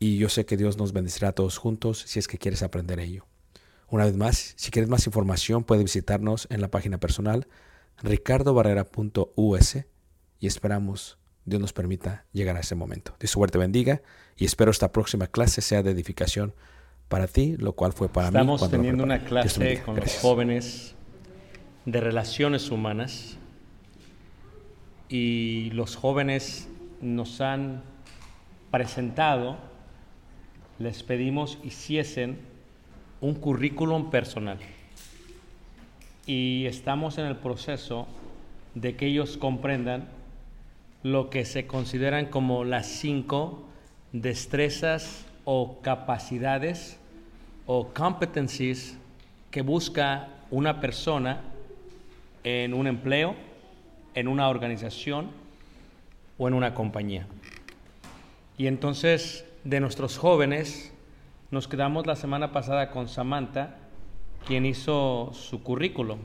y yo sé que Dios nos bendecirá a todos juntos si es que quieres aprender ello. Una vez más, si quieres más información, puedes visitarnos en la página personal ricardobarrera.us y esperamos Dios nos permita llegar a ese momento. Dios suerte bendiga y espero esta próxima clase sea de edificación para ti, lo cual fue para Estamos mí. lo teniendo una clase con los jóvenes de relaciones humanas y los jóvenes nos han presentado, les pedimos hiciesen un currículum personal y estamos en el proceso de que ellos comprendan lo que se consideran como las cinco destrezas o capacidades o competencies que busca una persona en un empleo, en una organización o en una compañía. Y entonces de nuestros jóvenes nos quedamos la semana pasada con Samantha, quien hizo su currículum.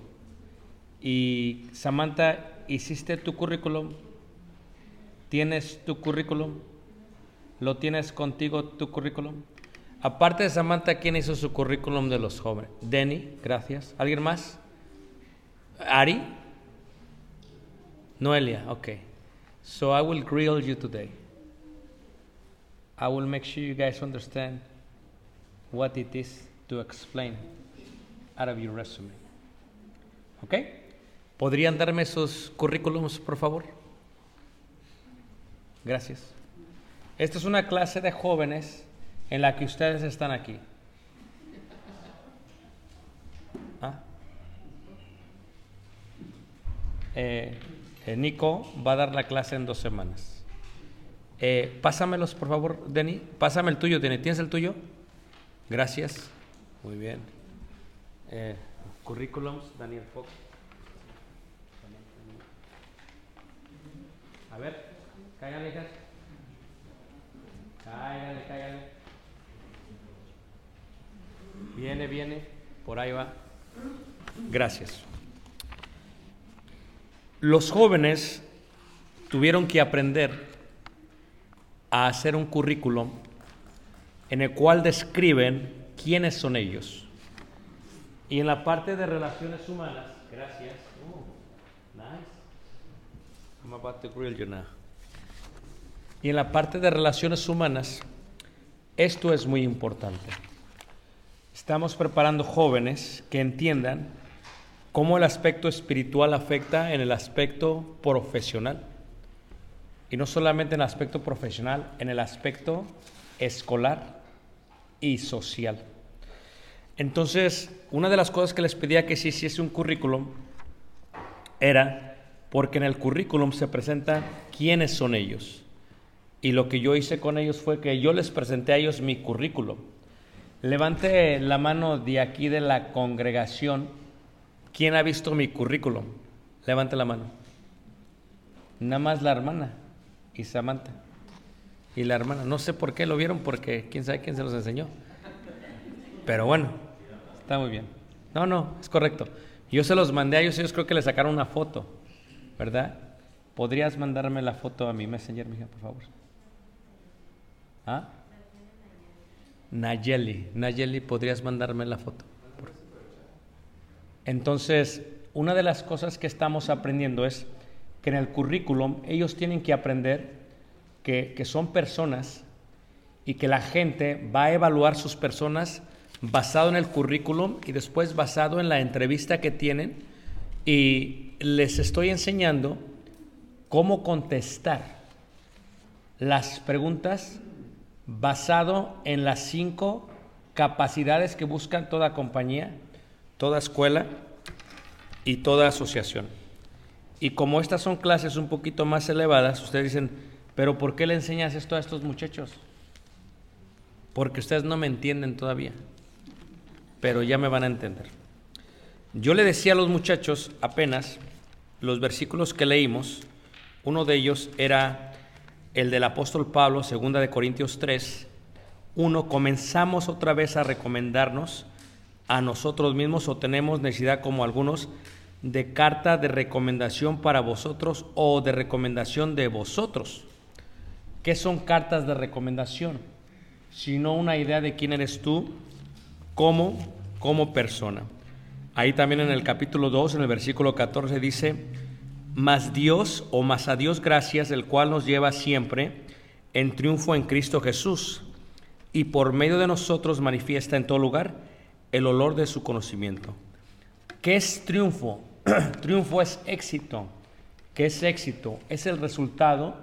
Y Samantha, ¿hiciste tu currículum? ¿Tienes tu currículum? ¿Lo tienes contigo tu currículum? Aparte de Samantha, ¿quién hizo su currículum de los jóvenes? Denny, gracias. ¿Alguien más? Ari? Noelia, ok. So I will grill you today. I will make sure you guys understand what it is to explain out of your resume. ¿Ok? ¿Podrían darme sus currículums, por favor? Gracias. Esta es una clase de jóvenes en la que ustedes están aquí. ¿Ah? Eh, eh, Nico va a dar la clase en dos semanas. Eh, pásamelos, por favor, Denny. Pásame el tuyo, Denny. ¿Tienes el tuyo? Gracias. Muy bien. Eh, currículums, Daniel Fox. A ver, cáigale, hijas. Cáigale, cáigale. Viene, viene. Por ahí va. Gracias. Los jóvenes tuvieron que aprender a hacer un currículum en el cual describen quiénes son ellos. Y en la parte de relaciones humanas, gracias. Oh, nice. I'm about to grill you now. Y en la parte de relaciones humanas, esto es muy importante. Estamos preparando jóvenes que entiendan cómo el aspecto espiritual afecta en el aspecto profesional. Y no solamente en el aspecto profesional, en el aspecto escolar y social. Entonces, una de las cosas que les pedía que se hiciese un currículum era porque en el currículum se presenta quiénes son ellos. Y lo que yo hice con ellos fue que yo les presenté a ellos mi currículum. Levante la mano de aquí de la congregación. ¿Quién ha visto mi currículum? Levante la mano. Nada más la hermana y Samantha. Y la hermana. No sé por qué lo vieron, porque quién sabe quién se los enseñó. Pero bueno, está muy bien. No, no, es correcto. Yo se los mandé a ellos, ellos creo que le sacaron una foto, ¿verdad? ¿Podrías mandarme la foto a mi messenger, mija, por favor? ¿Ah? Nayeli, Nayeli, ¿podrías mandarme la foto? Entonces, una de las cosas que estamos aprendiendo es que en el currículum ellos tienen que aprender que, que son personas y que la gente va a evaluar sus personas basado en el currículum y después basado en la entrevista que tienen y les estoy enseñando cómo contestar las preguntas basado en las cinco capacidades que buscan toda compañía, toda escuela y toda asociación. Y como estas son clases un poquito más elevadas, ustedes dicen, pero ¿por qué le enseñas esto a estos muchachos? Porque ustedes no me entienden todavía, pero ya me van a entender. Yo le decía a los muchachos apenas los versículos que leímos, uno de ellos era el del apóstol Pablo, segunda de Corintios 3, 1, comenzamos otra vez a recomendarnos a nosotros mismos o tenemos necesidad como algunos de carta de recomendación para vosotros o de recomendación de vosotros. ¿Qué son cartas de recomendación? Sino una idea de quién eres tú como, como persona. Ahí también en el capítulo 2, en el versículo 14 dice, mas Dios o más a Dios gracias, el cual nos lleva siempre en triunfo en Cristo Jesús y por medio de nosotros manifiesta en todo lugar el olor de su conocimiento. ¿Qué es triunfo? triunfo es éxito. ¿Qué es éxito? Es el resultado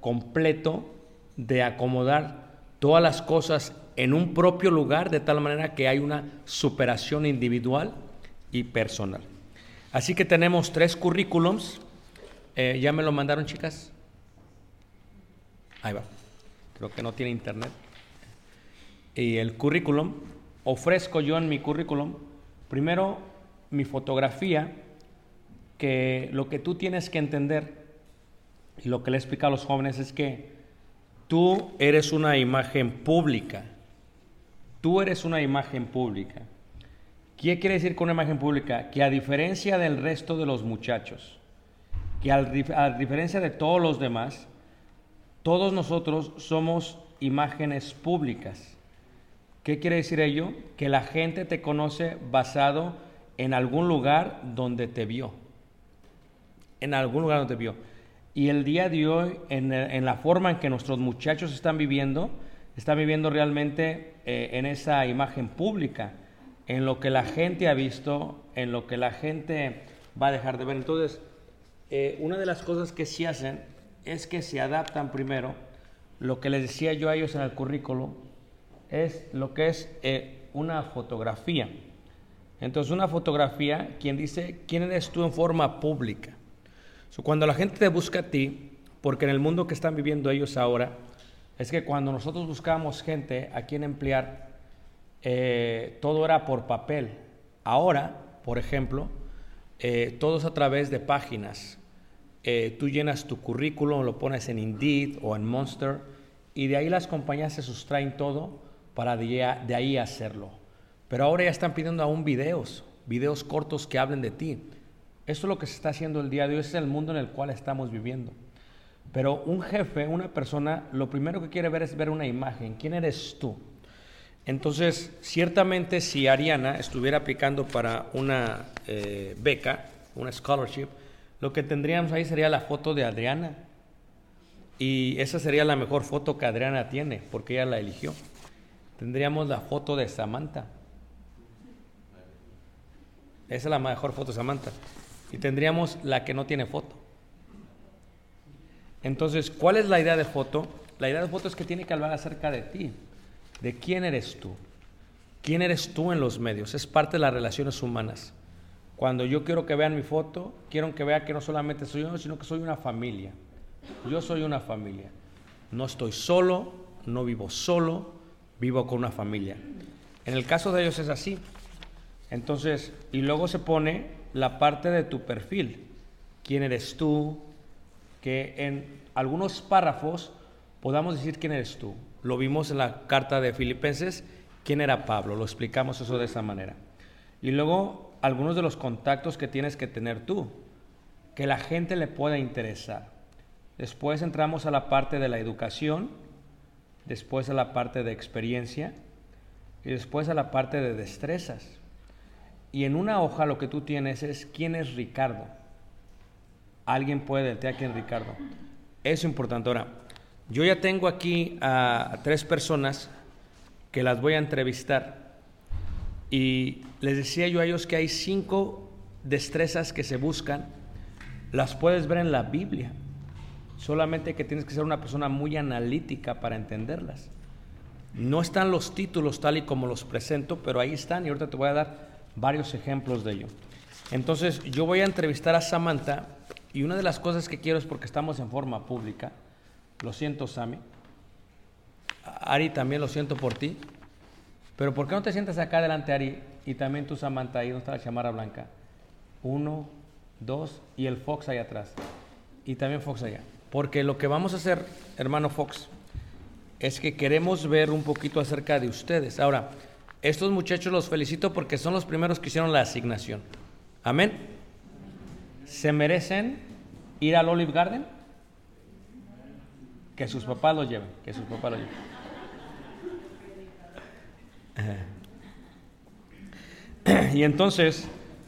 completo de acomodar todas las cosas en un propio lugar de tal manera que hay una superación individual y personal. Así que tenemos tres currículums. Eh, ¿Ya me lo mandaron, chicas? Ahí va. Creo que no tiene internet. Y el currículum, ofrezco yo en mi currículum, primero mi fotografía, que lo que tú tienes que entender, y lo que le he explicado a los jóvenes es que tú eres una imagen pública. Tú eres una imagen pública. ¿Qué quiere decir con una imagen pública? Que a diferencia del resto de los muchachos, que dif- a diferencia de todos los demás, todos nosotros somos imágenes públicas. ¿Qué quiere decir ello? Que la gente te conoce basado en algún lugar donde te vio. En algún lugar donde te vio. Y el día de hoy, en, en la forma en que nuestros muchachos están viviendo, están viviendo realmente eh, en esa imagen pública, en lo que la gente ha visto, en lo que la gente va a dejar de ver. Entonces, eh, una de las cosas que sí hacen es que se adaptan primero, lo que les decía yo a ellos en el currículo, es lo que es eh, una fotografía. Entonces, una fotografía, quien dice quién eres tú en forma pública. So, cuando la gente te busca a ti, porque en el mundo que están viviendo ellos ahora, es que cuando nosotros buscábamos gente a quien emplear, eh, todo era por papel. Ahora, por ejemplo, eh, todo es a través de páginas. Eh, tú llenas tu currículum, lo pones en Indeed o en Monster, y de ahí las compañías se sustraen todo para de, de ahí hacerlo. Pero ahora ya están pidiendo aún videos, videos cortos que hablen de ti. Esto es lo que se está haciendo el día de hoy, es el mundo en el cual estamos viviendo. Pero un jefe, una persona, lo primero que quiere ver es ver una imagen. ¿Quién eres tú? Entonces, ciertamente si Ariana estuviera aplicando para una eh, beca, una scholarship, lo que tendríamos ahí sería la foto de Adriana. Y esa sería la mejor foto que Adriana tiene, porque ella la eligió. Tendríamos la foto de Samantha. Esa es la mejor foto de Samantha. Y tendríamos la que no tiene foto. Entonces, ¿cuál es la idea de foto? La idea de foto es que tiene que hablar acerca de ti, de quién eres tú. ¿Quién eres tú en los medios? Es parte de las relaciones humanas. Cuando yo quiero que vean mi foto, quiero que vean que no solamente soy yo, sino que soy una familia. Yo soy una familia. No estoy solo, no vivo solo, vivo con una familia. En el caso de ellos es así. Entonces, y luego se pone la parte de tu perfil. ¿Quién eres tú? Que en algunos párrafos podamos decir quién eres tú. Lo vimos en la carta de Filipenses, quién era Pablo, lo explicamos eso de esa manera. Y luego algunos de los contactos que tienes que tener tú, que la gente le pueda interesar. Después entramos a la parte de la educación, después a la parte de experiencia y después a la parte de destrezas. Y en una hoja lo que tú tienes es quién es Ricardo. Alguien puede decirte quién es Ricardo. Es importante. Ahora, yo ya tengo aquí a, a tres personas que las voy a entrevistar y les decía yo a ellos que hay cinco destrezas que se buscan. Las puedes ver en la Biblia. Solamente que tienes que ser una persona muy analítica para entenderlas. No están los títulos tal y como los presento, pero ahí están y ahorita te voy a dar varios ejemplos de ello. Entonces, yo voy a entrevistar a Samantha y una de las cosas que quiero es porque estamos en forma pública. Lo siento, Sammy. Ari, también lo siento por ti. Pero ¿por qué no te sientas acá adelante, Ari? Y también tú, Samantha, ahí donde está la chamarra blanca. Uno, dos y el Fox ahí atrás. Y también Fox allá. Porque lo que vamos a hacer, hermano Fox, es que queremos ver un poquito acerca de ustedes. Ahora, estos muchachos los felicito porque son los primeros que hicieron la asignación. Amén. ¿Se merecen ir al Olive Garden? Que sus papás lo lleven, que sus papás lo lleven. Y entonces,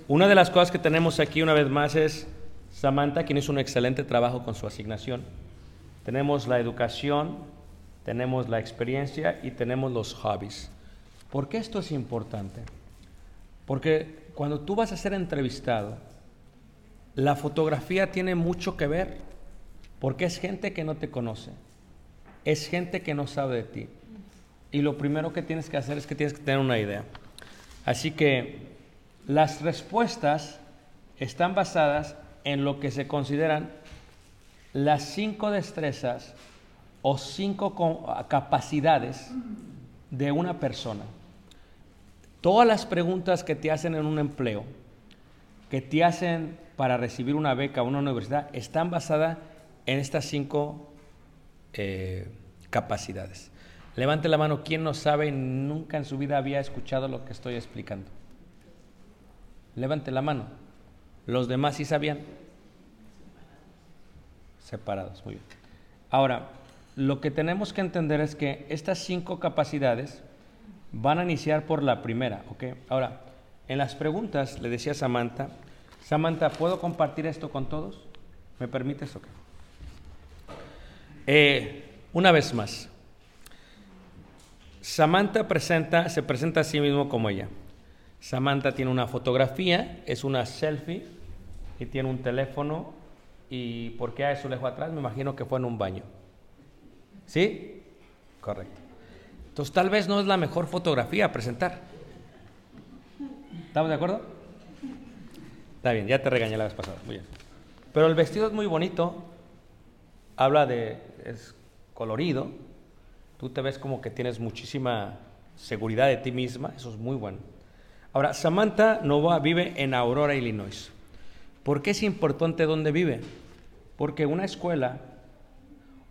una de las cosas que tenemos aquí una vez más es Samantha, quien hizo un excelente trabajo con su asignación. Tenemos la educación, tenemos la experiencia y tenemos los hobbies. ¿Por qué esto es importante? Porque cuando tú vas a ser entrevistado, la fotografía tiene mucho que ver, porque es gente que no te conoce, es gente que no sabe de ti. Y lo primero que tienes que hacer es que tienes que tener una idea. Así que las respuestas están basadas en lo que se consideran las cinco destrezas o cinco capacidades de una persona. Todas las preguntas que te hacen en un empleo, que te hacen para recibir una beca o una universidad, están basadas en estas cinco eh, capacidades. Levante la mano, ¿quién no sabe y nunca en su vida había escuchado lo que estoy explicando? Levante la mano. Los demás sí sabían. Separados, muy bien. Ahora, lo que tenemos que entender es que estas cinco capacidades van a iniciar por la primera, ¿ok? Ahora, en las preguntas le decía Samantha, Samantha, ¿puedo compartir esto con todos? ¿Me permites? Ok. Eh, una vez más, Samantha presenta, se presenta a sí mismo como ella. Samantha tiene una fotografía, es una selfie y tiene un teléfono. ¿Y por qué a eso lejos atrás? Me imagino que fue en un baño. ¿Sí? Correcto. Entonces tal vez no es la mejor fotografía a presentar. ¿Estamos de acuerdo? Está bien, ya te regañé la vez pasada. Muy bien. Pero el vestido es muy bonito. Habla de. es colorido. Tú te ves como que tienes muchísima seguridad de ti misma. Eso es muy bueno. Ahora, Samantha Nova vive en Aurora, Illinois. ¿Por qué es importante dónde vive? Porque una escuela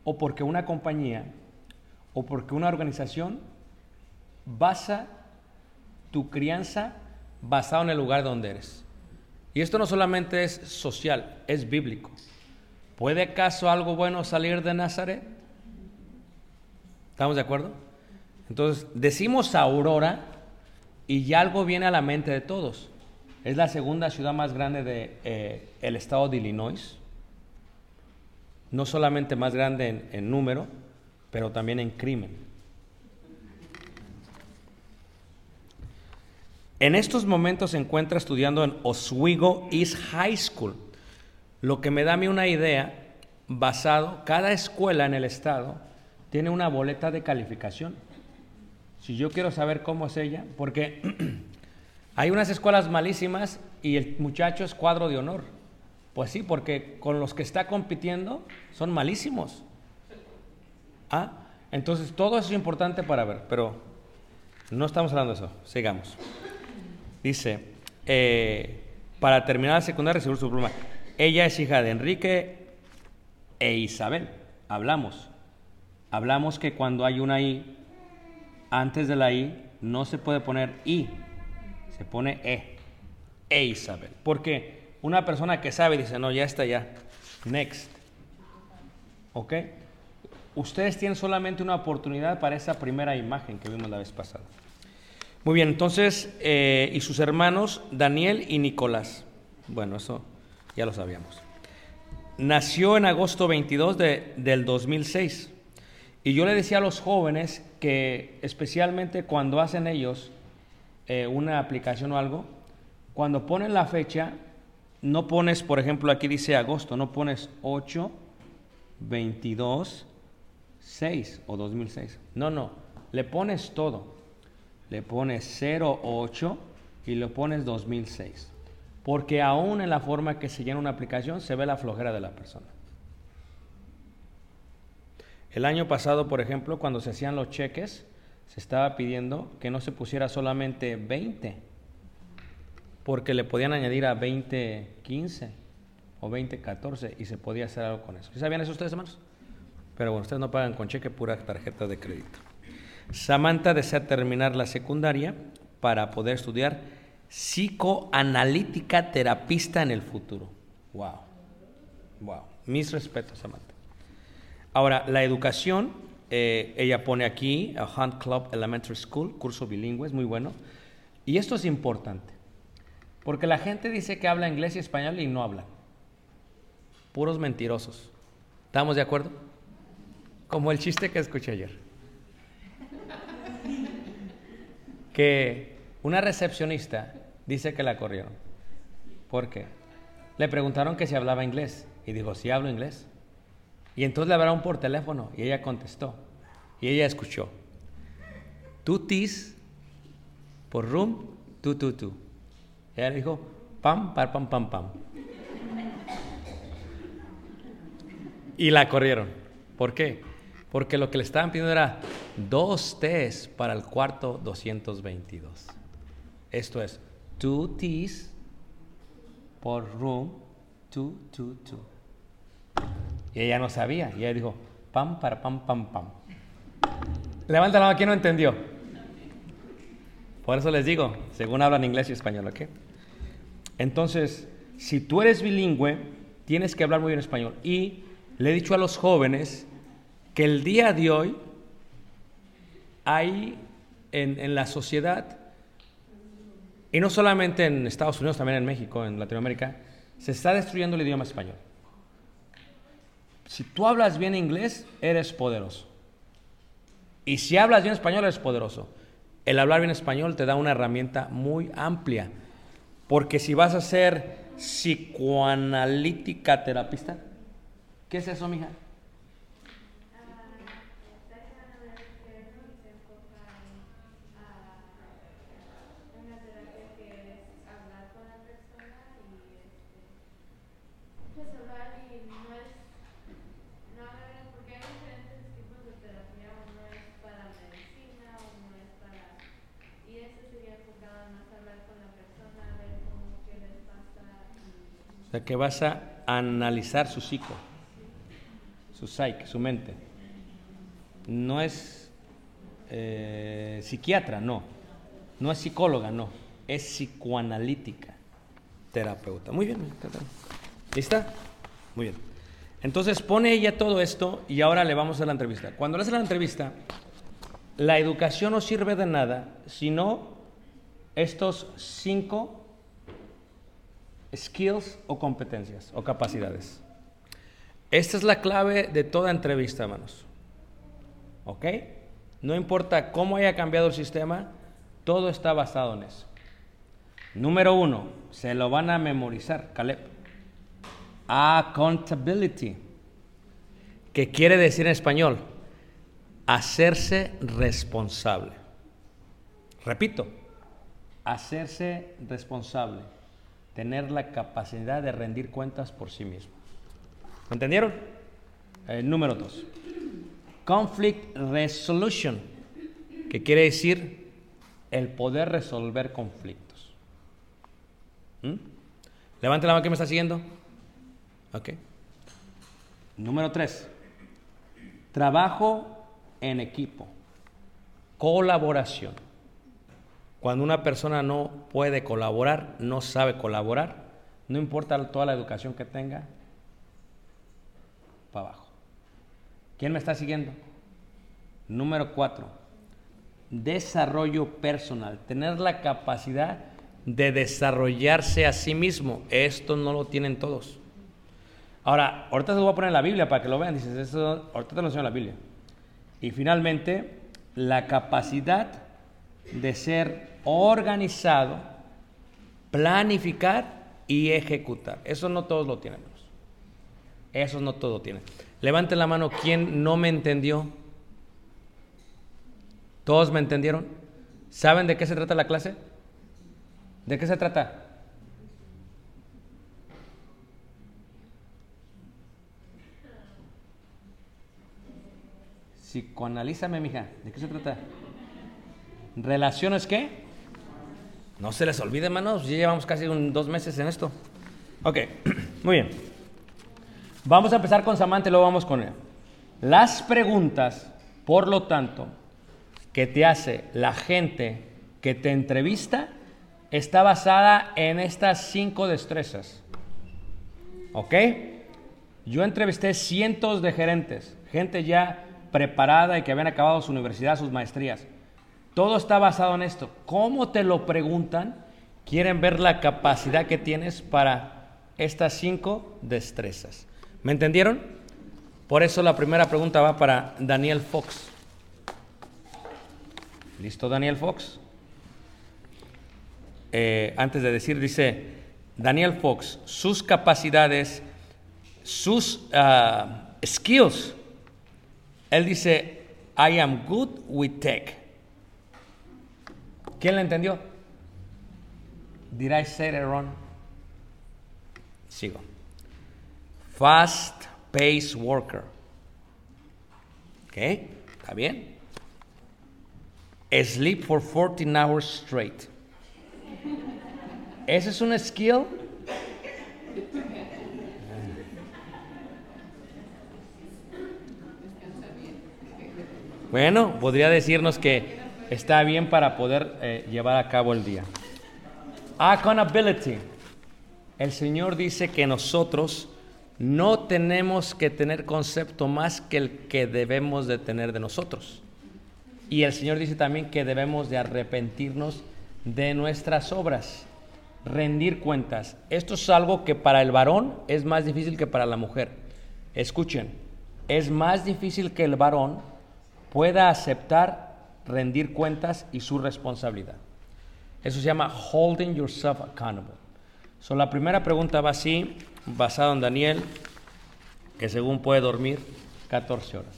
o porque una compañía o porque una organización basa tu crianza basado en el lugar donde eres. Y esto no solamente es social, es bíblico. ¿Puede acaso algo bueno salir de Nazaret? ¿Estamos de acuerdo? Entonces, decimos Aurora y ya algo viene a la mente de todos. Es la segunda ciudad más grande del de, eh, estado de Illinois. No solamente más grande en, en número, pero también en crimen. En estos momentos se encuentra estudiando en Oswego East High School, lo que me da a una idea basado, cada escuela en el estado tiene una boleta de calificación. Si yo quiero saber cómo es ella, porque hay unas escuelas malísimas y el muchacho es cuadro de honor. Pues sí, porque con los que está compitiendo son malísimos. Ah, entonces todo eso es importante para ver, pero no estamos hablando de eso. Sigamos. Dice, eh, para terminar la secundaria recibió su pluma. Ella es hija de Enrique e Isabel. Hablamos. Hablamos que cuando hay una I, antes de la I, no se puede poner I, se pone E. E Isabel. Porque una persona que sabe dice, no, ya está ya. Next. ¿Ok? Ustedes tienen solamente una oportunidad para esa primera imagen que vimos la vez pasada. Muy bien, entonces, eh, y sus hermanos Daniel y Nicolás. Bueno, eso ya lo sabíamos. Nació en agosto 22 de, del 2006. Y yo le decía a los jóvenes que especialmente cuando hacen ellos eh, una aplicación o algo, cuando ponen la fecha, no pones, por ejemplo, aquí dice agosto, no pones 8, 22, 6 o 2006. No, no, le pones todo le pones 08 y le pones 2006. Porque aún en la forma que se llena una aplicación se ve la flojera de la persona. El año pasado, por ejemplo, cuando se hacían los cheques, se estaba pidiendo que no se pusiera solamente 20, porque le podían añadir a 2015 o 2014 y se podía hacer algo con eso. ¿Sabían eso ustedes, hermanos? Pero bueno, ustedes no pagan con cheque, pura tarjeta de crédito. Samantha desea terminar la secundaria para poder estudiar psicoanalítica terapista en el futuro. Wow. Wow. Mis respetos, Samantha. Ahora, la educación, eh, ella pone aquí a Hunt Club Elementary School, curso bilingüe, es muy bueno. Y esto es importante, porque la gente dice que habla inglés y español y no habla. Puros mentirosos. ¿Estamos de acuerdo? Como el chiste que escuché ayer. que una recepcionista dice que la corrieron. ¿Por qué? Le preguntaron que si hablaba inglés y dijo, sí hablo inglés. Y entonces le hablaron por teléfono y ella contestó y ella escuchó. Tutis por room, tu, tu, tu. Ella dijo, pam, pam, pam, pam, pam. Y la corrieron. ¿Por qué? Porque lo que le estaban pidiendo era dos T's para el cuarto 222. Esto es two T's por room, two, two, two. Y ella no sabía. Y ella dijo, pam, para, pam, pam, pam. Levanta la mano, ¿quién no entendió? Por eso les digo, según hablan inglés y español, ¿ok? Entonces, si tú eres bilingüe, tienes que hablar muy bien español. Y le he dicho a los jóvenes que el día de hoy hay en, la sociedad, y no solamente en Estados Unidos, también en México, en Latinoamérica, se está destruyendo el idioma español. Si tú hablas bien inglés, eres poderoso. Y si hablas bien español, eres poderoso. El hablar bien español te da una herramienta muy amplia. Porque si vas a ser psicoanalítica terapista, ¿qué es eso, mija? Pues hablar y no es, no hablar, porque hay diferentes tipos de terapia, uno es para medicina, uno es para, y eso sería enfocado más a hablar con la persona, a ver cómo, qué les pasa, y O sea, que vas a analizar su psico, su psique, su mente. No es eh, psiquiatra, no. No es psicóloga, no. Es psicoanalítica, terapeuta. Muy bien, ¿lista? Muy bien. Entonces pone ella todo esto y ahora le vamos a la entrevista. Cuando le hace la entrevista, la educación no sirve de nada, sino estos cinco skills o competencias o capacidades. Esta es la clave de toda entrevista, hermanos. ¿Ok? No importa cómo haya cambiado el sistema, todo está basado en eso. Número uno, se lo van a memorizar, Caleb. Accountability, que quiere decir en español, hacerse responsable. Repito, hacerse responsable, tener la capacidad de rendir cuentas por sí mismo. ¿Me entendieron? Número dos, conflict resolution, que quiere decir el poder resolver conflictos. ¿Mm? Levante la mano que me está siguiendo. Ok. Número tres, trabajo en equipo, colaboración. Cuando una persona no puede colaborar, no sabe colaborar, no importa toda la educación que tenga, para abajo. ¿Quién me está siguiendo? Número cuatro, desarrollo personal, tener la capacidad de desarrollarse a sí mismo. Esto no lo tienen todos. Ahora, ahorita se lo voy a poner en la Biblia para que lo vean. Dices, eso, ahorita te lo enseño en la Biblia. Y finalmente, la capacidad de ser organizado, planificar y ejecutar. Eso no todos lo tienen. Eso no todos lo tienen. Levanten la mano quien no me entendió. ¿Todos me entendieron? ¿Saben de qué se trata la clase? ¿De qué se trata? Psicoanalízame, mija. ¿De qué se trata? ¿Relaciones qué? No se les olvide, hermanos. Ya llevamos casi un- dos meses en esto. Ok, muy bien. Vamos a empezar con Samantha y luego vamos con él. Las preguntas, por lo tanto, que te hace la gente que te entrevista está basada en estas cinco destrezas. ¿Ok? Yo entrevisté cientos de gerentes, gente ya preparada y que habían acabado su universidad, sus maestrías. Todo está basado en esto. ¿Cómo te lo preguntan? Quieren ver la capacidad que tienes para estas cinco destrezas. ¿Me entendieron? Por eso la primera pregunta va para Daniel Fox. ¿Listo, Daniel Fox? Eh, antes de decir, dice Daniel Fox, sus capacidades, sus ah, skills. Él dice, I am good with tech. ¿Quién le entendió? Did I say it wrong? Sigo. Fast pace worker. ¿Ok? ¿Está bien? Sleep for 14 hours straight. ¿Ese es un skill? Bueno, podría decirnos que está bien para poder eh, llevar a cabo el día. Accountability. El Señor dice que nosotros no tenemos que tener concepto más que el que debemos de tener de nosotros. Y el Señor dice también que debemos de arrepentirnos de nuestras obras, rendir cuentas. Esto es algo que para el varón es más difícil que para la mujer. Escuchen, es más difícil que el varón pueda aceptar rendir cuentas y su responsabilidad. Eso se llama holding yourself accountable. So, la primera pregunta va así, basado en Daniel, que según puede dormir 14 horas.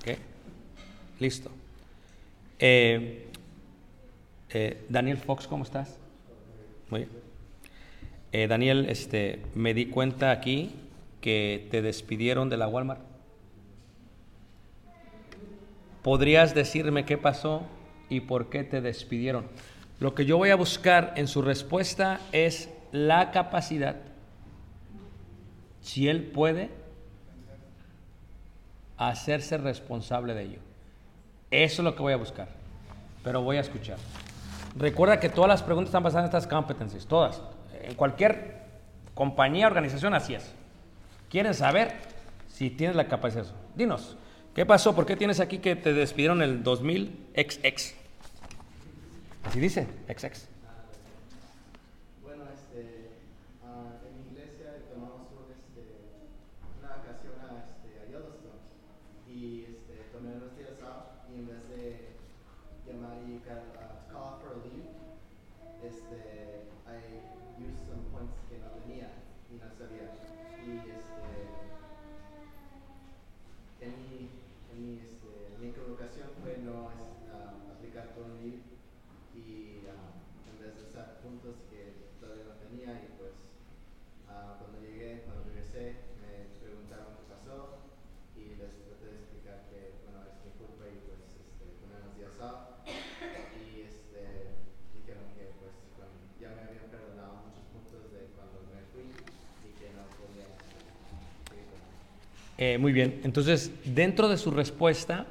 ¿Ok? Listo. Eh, eh, Daniel Fox, ¿cómo estás? Muy bien. Eh, Daniel, este, me di cuenta aquí que te despidieron de la Walmart. ¿Podrías decirme qué pasó y por qué te despidieron? Lo que yo voy a buscar en su respuesta es la capacidad, si él puede, hacerse responsable de ello. Eso es lo que voy a buscar, pero voy a escuchar. Recuerda que todas las preguntas están basadas en estas competencias, todas. En cualquier compañía, organización, así es. Quieren saber si tienes la capacidad de eso. Dinos, ¿qué pasó? ¿Por qué tienes aquí que te despidieron el 2000 XX? Así dice, XX. Bueno, este, ah, en mi iglesia tomamos un, este, una vacación a, este, a Yellowstone y este, tomé unos días off y en vez de llamar y ca- ah, call for a leave, este, I used some points que no tenía y no sabía. Y este, en mi, en mi, este, mi equivocación fue no es- ah, aplicar por un leave y ah, en vez de usar puntos que todavía no tenía y pues ah, cuando llegué, cuando regresé, me preguntaron qué pasó y les traté de explicar que bueno es mi culpa y pues este, tomé unos días off y este, dijeron que pues cuando- ya me habían perdonado muchos puntos de cuando me fui y que no podía seguir con Eh, muy bien, entonces dentro de su respuesta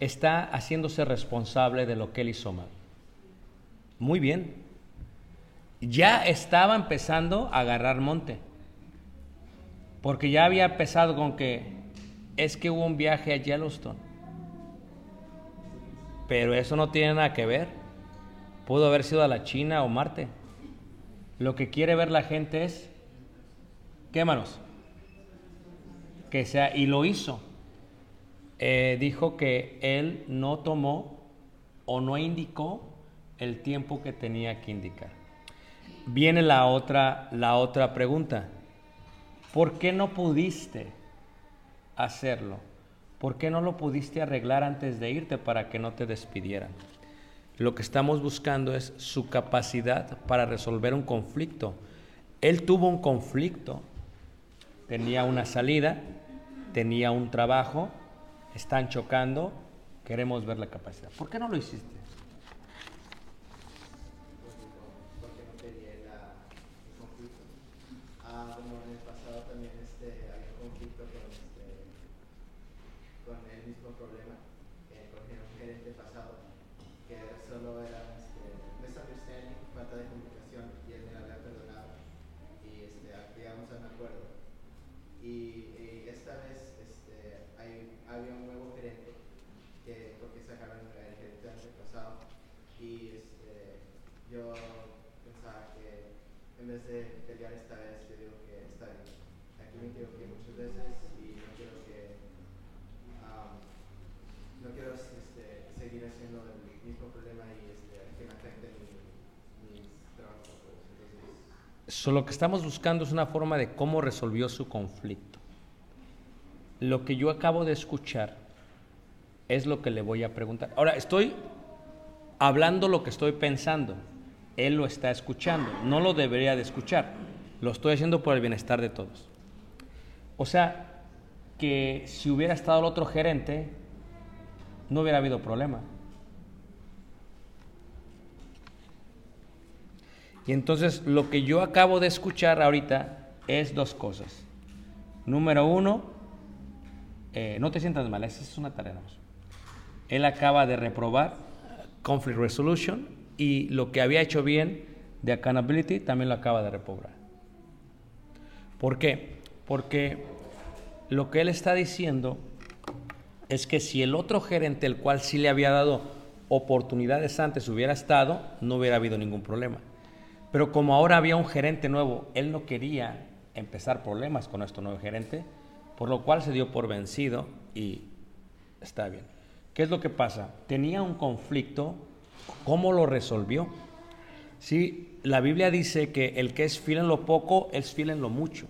está haciéndose responsable de lo que él hizo mal. Muy bien. Ya estaba empezando a agarrar monte. Porque ya había empezado con que es que hubo un viaje a Yellowstone. Pero eso no tiene nada que ver. Pudo haber sido a la China o Marte. Lo que quiere ver la gente es, ¿qué manos? Que sea, y lo hizo. Eh, dijo que él no tomó o no indicó el tiempo que tenía que indicar. Viene la otra, la otra pregunta. ¿Por qué no pudiste hacerlo? ¿Por qué no lo pudiste arreglar antes de irte para que no te despidieran? Lo que estamos buscando es su capacidad para resolver un conflicto. Él tuvo un conflicto, tenía una salida, tenía un trabajo, están chocando, queremos ver la capacidad. ¿Por qué no lo hiciste? porque no quería la, el conflicto. Ah, bueno, en el pasado también este, había un conflicto con, este, con el mismo problema, eh, con un gerente pasado, que solo era este, misunderstanding, falta de comunicación, y él me había perdonado, y este, llegamos a un acuerdo. Y, y esta vez este, hay, había un nuevo gerente, que, porque sacaron el gerente antepasado, y este, yo pensaba que en vez de pelear esta vez, yo digo que está bien. Aquí me equivoqué muchas veces y no quiero que am, no quiero este, seguir haciendo el mismo problema y este, que me afecte mi, mis trabajos. pues. Entonces, Lo que estamos buscando es una forma de cómo resolvió su conflicto. Lo que yo acabo de escuchar es lo que le voy a preguntar. Ahora, estoy hablando lo que estoy pensando. Él lo está escuchando. No lo debería de escuchar. Lo estoy haciendo por el bienestar de todos. O sea, que si hubiera estado el otro gerente, no hubiera habido problema. Y entonces lo que yo acabo de escuchar ahorita es dos cosas. Número uno, eh, no te sientas mal, esa es una tarea. Él acaba de reprobar conflict resolution y lo que había hecho bien de accountability también lo acaba de reprobar. ¿Por qué? Porque lo que él está diciendo es que si el otro gerente, el cual sí le había dado oportunidades antes, hubiera estado, no hubiera habido ningún problema. Pero como ahora había un gerente nuevo, él no quería empezar problemas con nuestro nuevo gerente, por lo cual se dio por vencido y está bien. ¿Qué es lo que pasa? Tenía un conflicto, ¿cómo lo resolvió? Sí, la Biblia dice que el que es fiel en lo poco es fiel en lo mucho.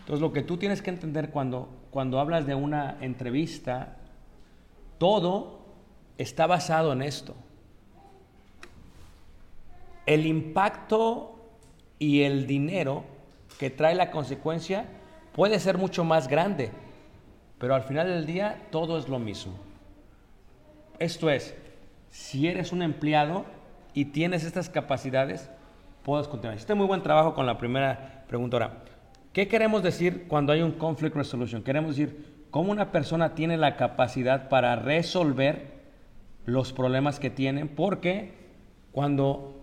Entonces, lo que tú tienes que entender cuando, cuando hablas de una entrevista, todo está basado en esto. El impacto y el dinero que trae la consecuencia puede ser mucho más grande, pero al final del día todo es lo mismo. Esto es, si eres un empleado y tienes estas capacidades, puedes continuar. Hiciste muy buen trabajo con la primera pregunta. Ahora, ¿qué queremos decir cuando hay un conflict resolution? Queremos decir cómo una persona tiene la capacidad para resolver los problemas que tienen, porque cuando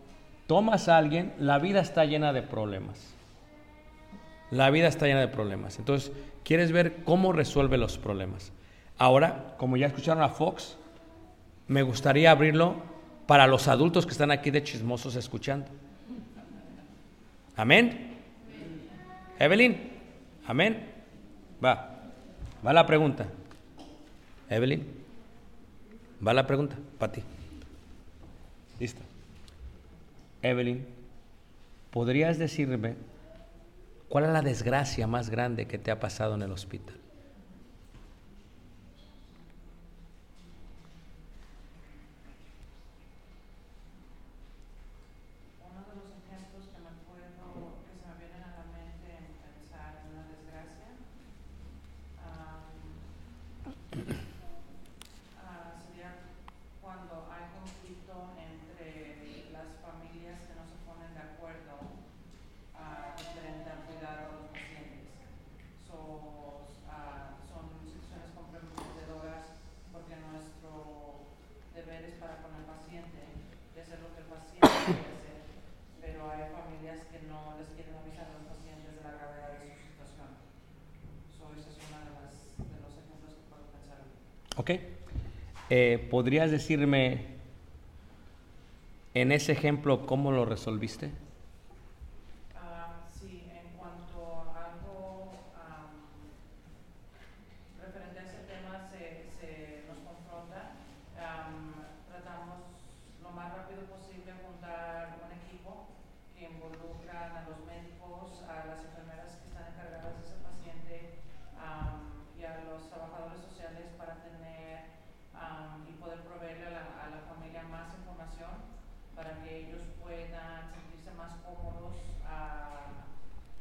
tomas a alguien, la vida está llena de problemas. La vida está llena de problemas. Entonces, quieres ver cómo resuelve los problemas. Ahora, como ya escucharon a Fox, me gustaría abrirlo para los adultos que están aquí de chismosos escuchando. Amén. Evelyn, amén. Va, va la pregunta. Evelyn, va la pregunta para ti. Listo. Evelyn, ¿podrías decirme cuál es la desgracia más grande que te ha pasado en el hospital? Uno de los ejemplos que me acuerdo, que se me vienen a la mente en pensar en una desgracia, am, ah, sería cuando hay conflicto entre las familias que no se ponen de acuerdo ah, referente al cuidado de los pacientes. So, ah, son situaciones comprometedoras porque nuestro deber es para con el paciente y hacer lo que el paciente quiere hacer, pero hay familias que no les quieren avisar a los pacientes de la gravedad de su situación. So, ese es uno de, de los ejemplos que puedo pensar. ¿Ok? Eh, ¿Podrías decirme en ese ejemplo cómo lo resolviste? Ah, sí, en cuanto a algo am, referente a ese tema se, se nos confronta, am, tratamos lo más rápido posible juntar un equipo que involucran a los médicos, a las enfermeras que están encargadas de ese paciente am, y a los trabajadores sociales para tener am, y poder proveerle a la, a la familia más información para que ellos puedan sentirse más cómodos ah,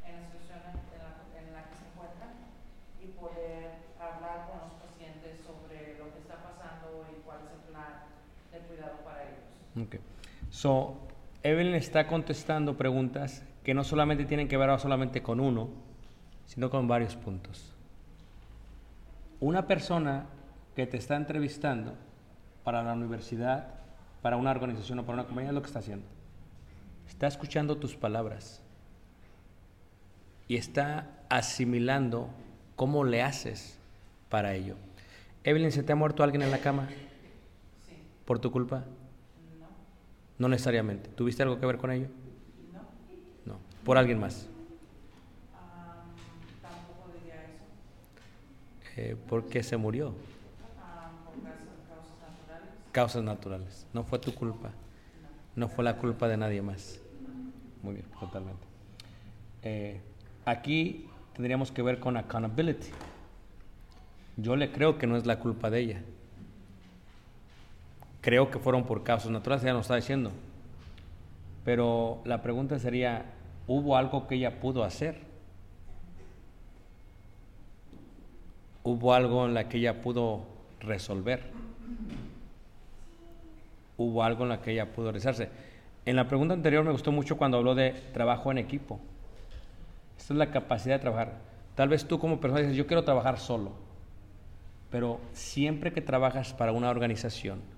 en la situación en la, en la que se encuentran y poder hablar con los pacientes sobre lo que está pasando y cuál es el plan de cuidado para ellos. Ok. So, Evelyn está contestando preguntas que no solamente tienen que ver solamente con uno, sino con varios puntos. Una persona que te está entrevistando para la universidad, para una organización o para una compañía, es lo que está haciendo. Está escuchando tus palabras y está asimilando cómo le haces para ello. Evelyn, ¿se te ha muerto alguien en la cama Sí, por tu culpa? No, necesariamente. ¿Tuviste algo que ver con ello? no, No. ¿Por alguien más? am, tampoco diría eso, Eh, ¿Por qué se murió? am, por causas, causas naturales. Causas naturales. No fue tu culpa. No fue la culpa de nadie más. Muy bien, totalmente. Eh, aquí tendríamos que ver con accountability. Yo le creo que no es la culpa de ella. Creo que fueron por causas naturales, ella nos está diciendo. Pero la pregunta sería, ¿hubo algo que ella pudo hacer? ¿Hubo algo en la que ella pudo resolver? ¿Hubo algo en la que ella pudo realizarse? En la pregunta anterior me gustó mucho cuando habló de trabajo en equipo. Esta es la capacidad de trabajar. Tal vez tú como persona dices, yo quiero trabajar solo. Pero siempre que trabajas para una organización,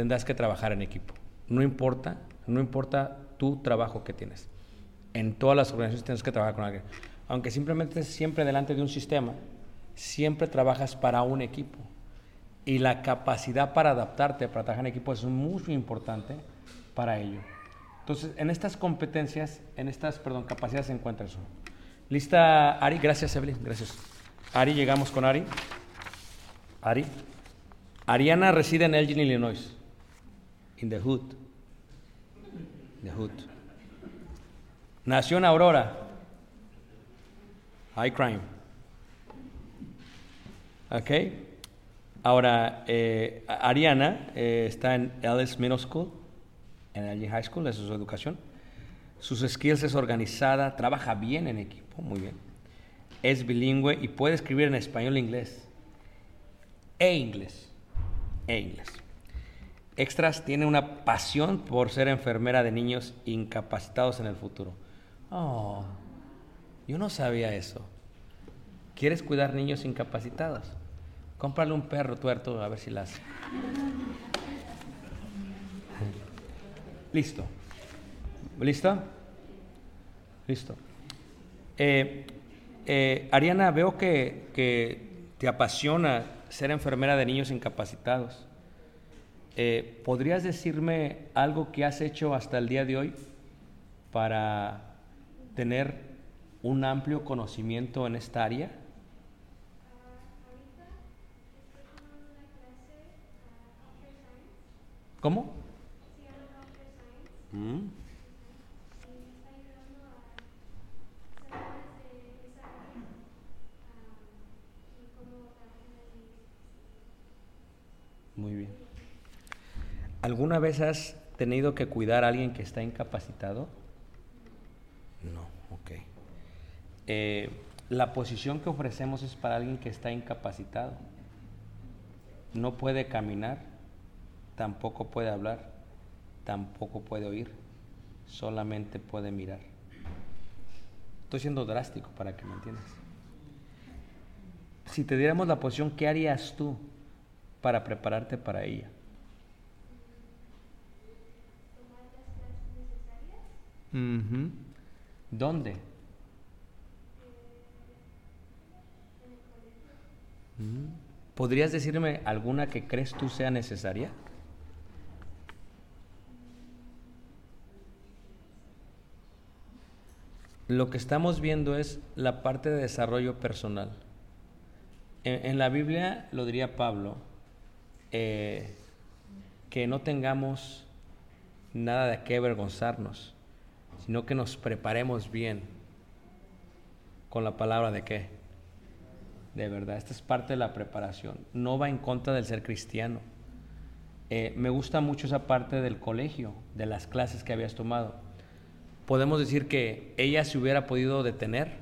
tendrás que trabajar en equipo. No importa, no importa tu trabajo que tienes. En todas las organizaciones tienes que trabajar con alguien. Aunque simplemente siempre delante de un sistema, siempre trabajas para un equipo. Y la capacidad para adaptarte, para trabajar en equipo es muy importante para ello. Entonces, en estas competencias, en estas, perdón, capacidades se encuentra eso. ¿Lista, Ari? Gracias, Evelyn. Gracias. Ari, llegamos con Ari. Ari. Ariana reside en Elgin, Illinois. In the hood. The hood. Nació en Aurora. High crime. Ok. Ahora, eh, Ariana eh, está en Ellis Middle School, en Elgin High School, esa es su educación. Sus skills es organizada, trabaja bien en equipo, muy bien. Es bilingüe y puede escribir en español e inglés. E inglés. E inglés. Extras tiene una pasión por ser enfermera de niños incapacitados en el futuro. Oh, yo no sabía eso. ¿Quieres cuidar niños incapacitados? Cómprale un perro tuerto a ver si las. Listo. ¿Listo? Listo. Eh, eh, Ariana, veo que, que, te apasiona ser enfermera de niños incapacitados. Eh, ¿Podrías decirme algo que has hecho hasta el día de hoy para tener un amplio conocimiento en esta área? ¿Cómo? Mm. Muy bien. ¿Alguna vez has tenido que cuidar a alguien que está incapacitado? No, ok. Eh, la posición que ofrecemos es para alguien que está incapacitado. No puede caminar, tampoco puede hablar, tampoco puede oír, solamente puede mirar. Estoy siendo drástico para que me entiendas. Si te diéramos la posición, ¿qué harías tú para prepararte para ella? ¿Dónde? Mm. ¿Podrías decirme alguna que crees tú sea necesaria? Lo que estamos viendo es la parte de desarrollo personal. En, en la Biblia lo diría Pablo, eh, que no tengamos nada de qué avergonzarnos, sino que nos preparemos bien con la palabra de qué. De verdad, esta es parte de la preparación. No va en contra del ser cristiano. Eh, me gusta mucho esa parte del colegio, de las clases que habías tomado. Podemos decir que ella se hubiera podido detener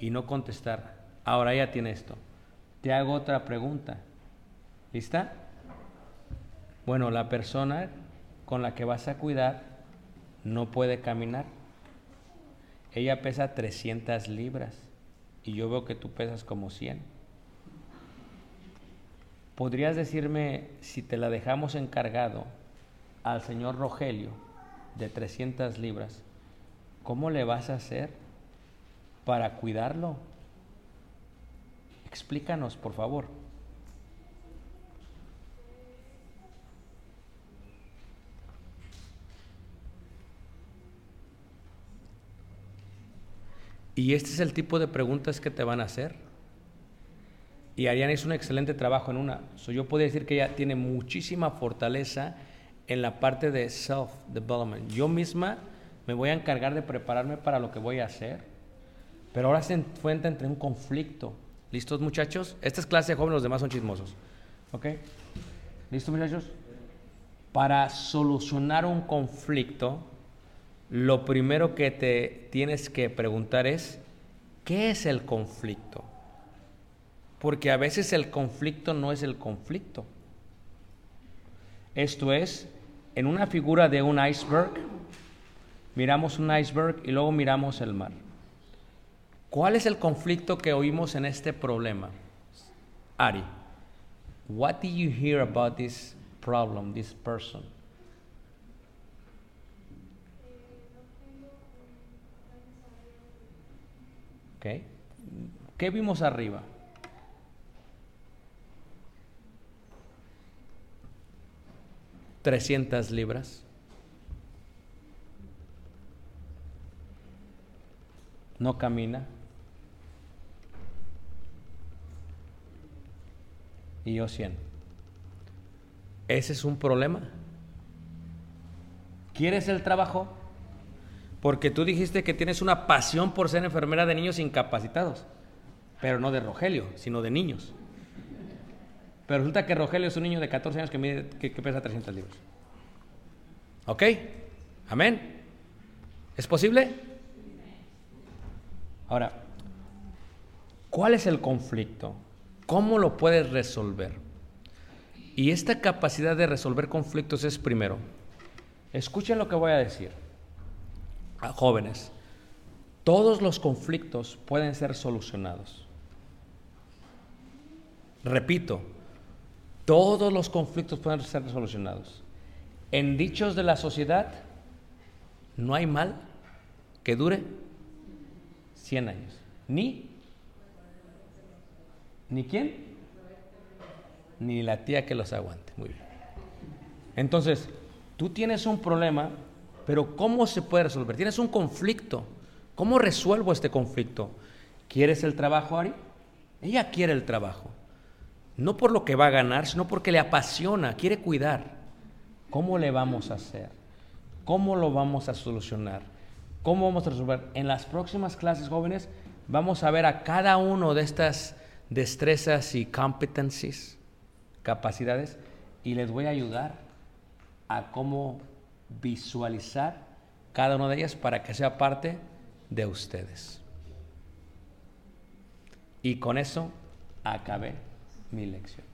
y no contestar. Ahora ella tiene esto. Te hago otra pregunta. ¿Lista? Bueno, la persona con la que vas a cuidar no puede caminar. Ella pesa 300 libras y yo veo que tú pesas como 100. ¿Podrías decirme si te la dejamos encargado al señor Rogelio de 300 libras, cómo le vas a hacer para cuidarlo? Explícanos, por favor. Y este es el tipo de preguntas que te van a hacer. Y Ariana hizo un excelente trabajo en una. Yo podría decir que ella tiene muchísima fortaleza en la parte de self-development. Yo misma me voy a encargar de prepararme para lo que voy a hacer. Pero ahora se enfrenta entre un conflicto. ¿Listos, muchachos? Esta es clase de jóvenes, los demás son chismosos. ¿Ok? ¿Listos, muchachos? Para solucionar un conflicto, lo primero que te tienes que preguntar es, ¿qué es el conflicto? Porque a veces el conflicto no es el conflicto. Esto es, en una figura de un iceberg, miramos un iceberg y luego miramos el mar. ¿Cuál es el conflicto que oímos en este problema? Ari, what did you hear about this problem, this person? ¿Qué vimos arriba? Trescientas libras. No camina. y yo 100. Ese es un problema. ¿Quieres el trabajo? Porque tú dijiste que tienes una pasión por ser enfermera de niños incapacitados, pero no de Rogelio, sino de niños. Pero resulta que Rogelio es un niño de 14 años que, mide- que- que pesa 300 libras. ¿Ok? Amén. ¿Es posible? Ahora, ¿cuál es el conflicto? ¿Cómo lo puedes resolver? Y esta capacidad de resolver conflictos es primero, escuchen lo que voy a decir. Jóvenes, todos los conflictos pueden ser solucionados. Repito, todos los conflictos pueden ser solucionados. En dichos de la sociedad, no hay mal que dure 100 años. Ni, ni quién, ni la tía que los aguante. Muy bien. Entonces, tú tienes un problema, pero ¿cómo se puede resolver? Tienes un conflicto. ¿Cómo resuelvo este conflicto? ¿Quieres el trabajo, Ari? Ella quiere el trabajo. No por lo que va a ganar, sino porque le apasiona, quiere cuidar. ¿Cómo le vamos a hacer? ¿Cómo lo vamos a solucionar? ¿Cómo vamos a resolver? En las próximas clases jóvenes vamos a ver a cada uno de estas destrezas y competencies, capacidades, y les voy a ayudar a cómo visualizar cada una de ellas para que sea parte de ustedes. Y con eso acabé mi lección.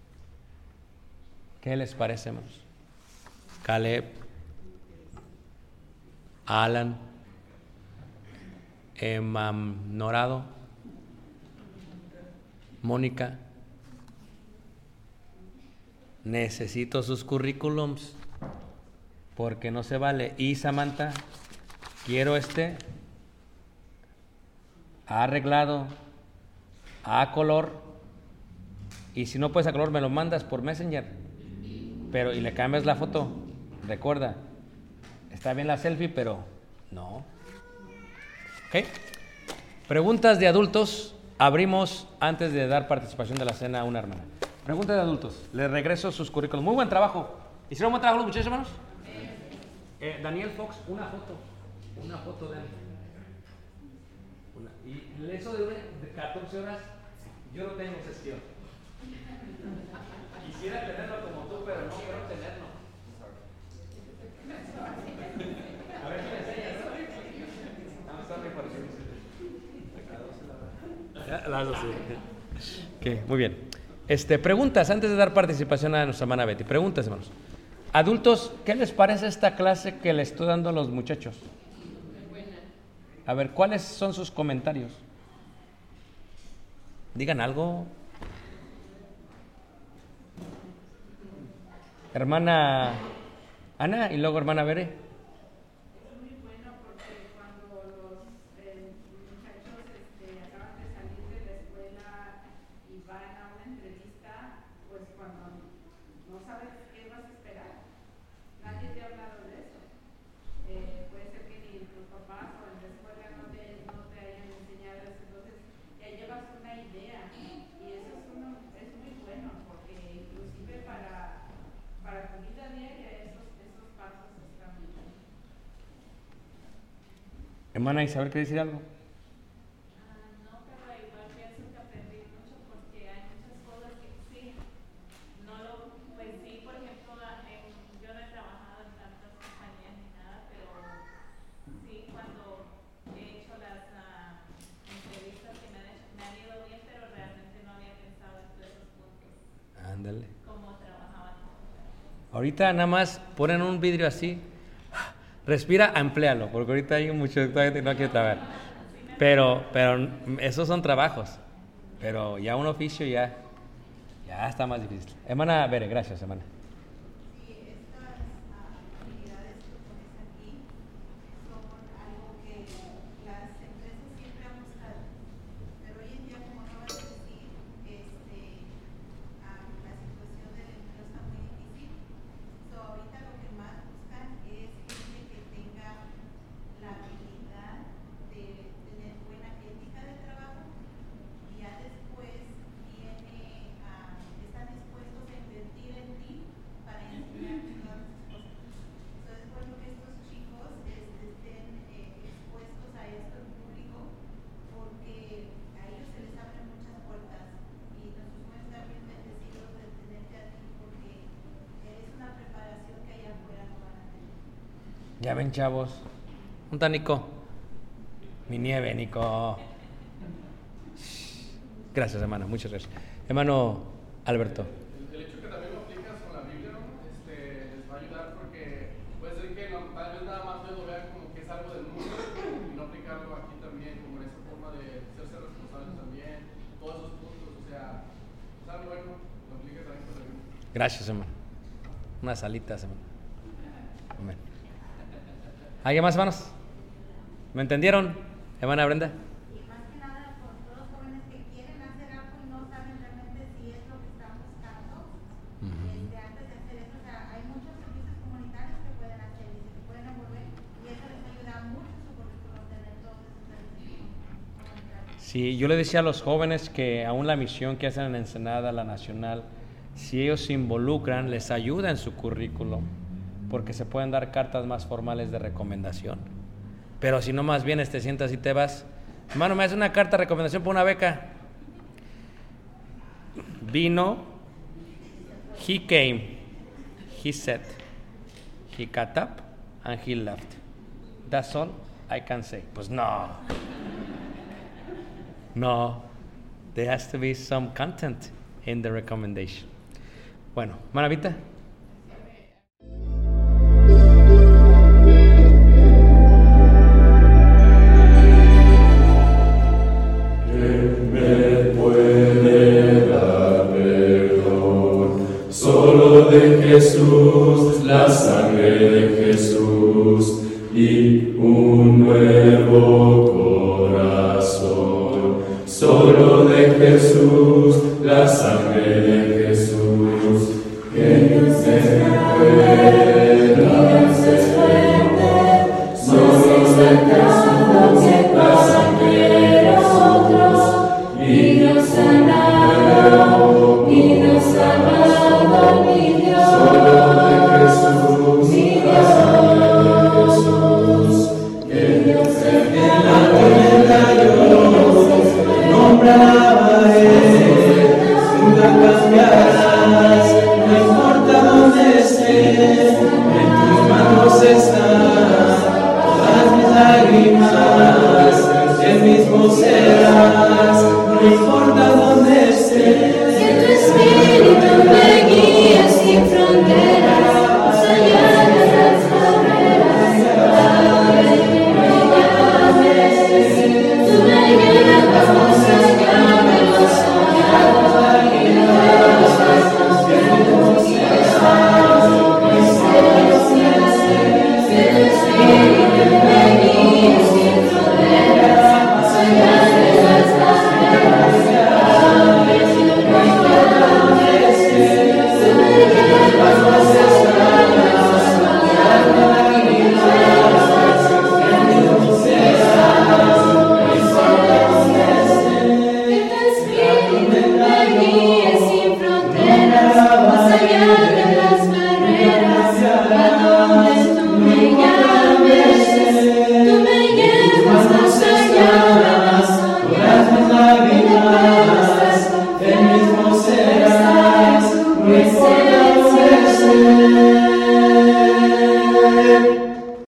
¿Qué les parece, hermanos? Caleb, Alan, Emma Norado, Mónica. Necesito sus currículums porque no se vale. Y Samantha, quiero este arreglado a color y si no puedes a color me lo mandas por Messenger. Pero y le cambias la foto. Recuerda, está bien la selfie, pero no. ¿Ok? Preguntas de adultos. Abrimos antes de dar participación de la cena a una hermana. Preguntas de adultos. Les regreso sus currículos. Muy buen trabajo. ¿Hicieron buen trabajo los muchachos, hermanos? Eh, Daniel Fox, una foto. Una foto de él. Una. Y eso de, de 14 horas, yo no tengo gestión. Quisiera tenerlo como tú, pero no quiero tenerlo. A ver, ¿qué le enseñas? I'm sorry for you. Las dos, sí. Ok, muy bien. Este, preguntas, antes de dar participación a nuestra hermana Betty. Preguntas, hermanos. Adultos, ¿qué les parece esta clase que le estoy dando a los muchachos? A ver, ¿cuáles son sus comentarios? Digan algo. Hermana Ana y luego hermana Bere. Es muy bueno porque cuando los eh, muchachos este, acaban de salir de la escuela y van a una entrevista, pues cuando no sabes qué vas a esperar, nadie te ha hablado de eso. Eh, puede ser que ni tus papás o en la escuela no te, no te hayan enseñado eso, entonces ya llevas una idea y eso es, uno, es muy bueno porque inclusive para, para tu vida diaria esos, esos pasos están muy buenos. Hermana Isabel, ¿quiere decir algo? Ah, no, pero igual pienso que aprendí mucho porque hay muchas cosas que sí, no lo, pues sí, por ejemplo, a- en- yo no he trabajado en tantas compañías ni nada, pero sí, cuando he hecho las ah, entrevistas que me han, hecho, me han ido bien, pero realmente no había pensado en todos esos puntos, Ándale. cómo trabajaban. Ahorita nada más ponen un vidrio así, respira, empléalo, porque ahorita hay mucho que no quiere trabajar. Pero, pero esos son trabajos. Pero ya un oficio ya, ya está más difícil. Hermana gracias, hermana. Sí, estas ah, habilidades que pones aquí son algo que las empresas siempre han buscado. Pero hoy en día, como acabas de decir, este, ah, la situación del empleo está muy difícil. So, ahorita lo que más buscan es gente que tenga la habilidad de tener buena ética de trabajo y ya después viene, ah, están dispuestos Chavos. ¿Un Nico? Mi nieve, Nico. Gracias, hermano. Muchas gracias. Hermano Alberto. El hecho que también lo aplicas con la Biblia, ¿no? Les va a ayudar porque puede ser que no- tal vez nada más lo vean como que es algo del mundo y no aplicarlo aquí también, como en esa forma de serse responsables también, todos esos puntos, o sea, es algo bueno, lo aplicas también con la Biblia. Gracias, hermano. Unas alitas, hermano. ¿Alguien más, hermanos? ¿Me entendieron, hermana Brenda? Sí, yo le decía a los jóvenes que aún la misión que hacen en Ensenada, la nacional, si ellos se involucran, les ayuda en su currículum, porque se pueden dar cartas más formales de recomendación. Pero si no más vienes, te sientas y te vas, hermano, me hace una carta de recomendación por una beca. Vino, he came, he said, he got up, and he left. That's all I can say. Pues no. No, there has to be some content in the recommendation. Bueno, Maravita.